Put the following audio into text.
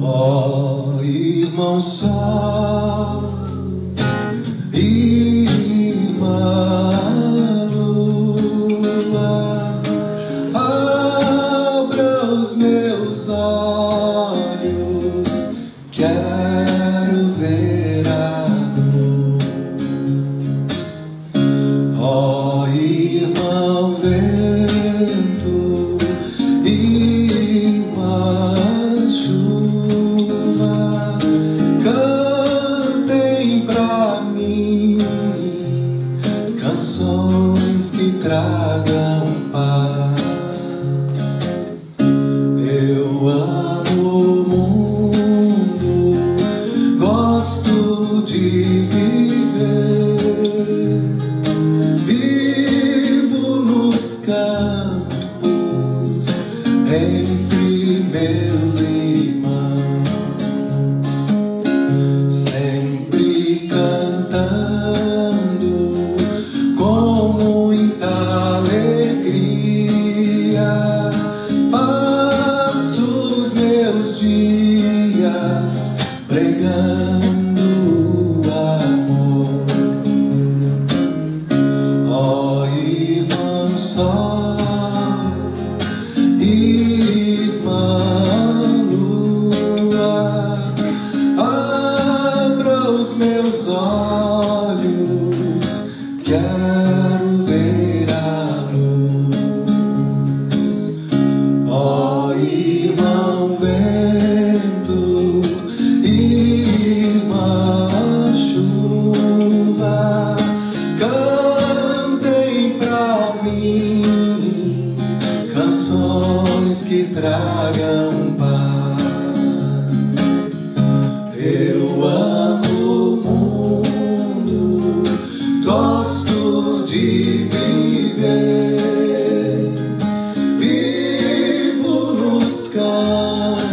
Ó irmão só, irmã lua, abra os meus olhos, quero ver a luz. Ó tragam paz. Eu amo o mundo, gosto de viver. Dias pregando que tragam paz. Eu amo o mundo, gosto de viver. Vivo nos campos.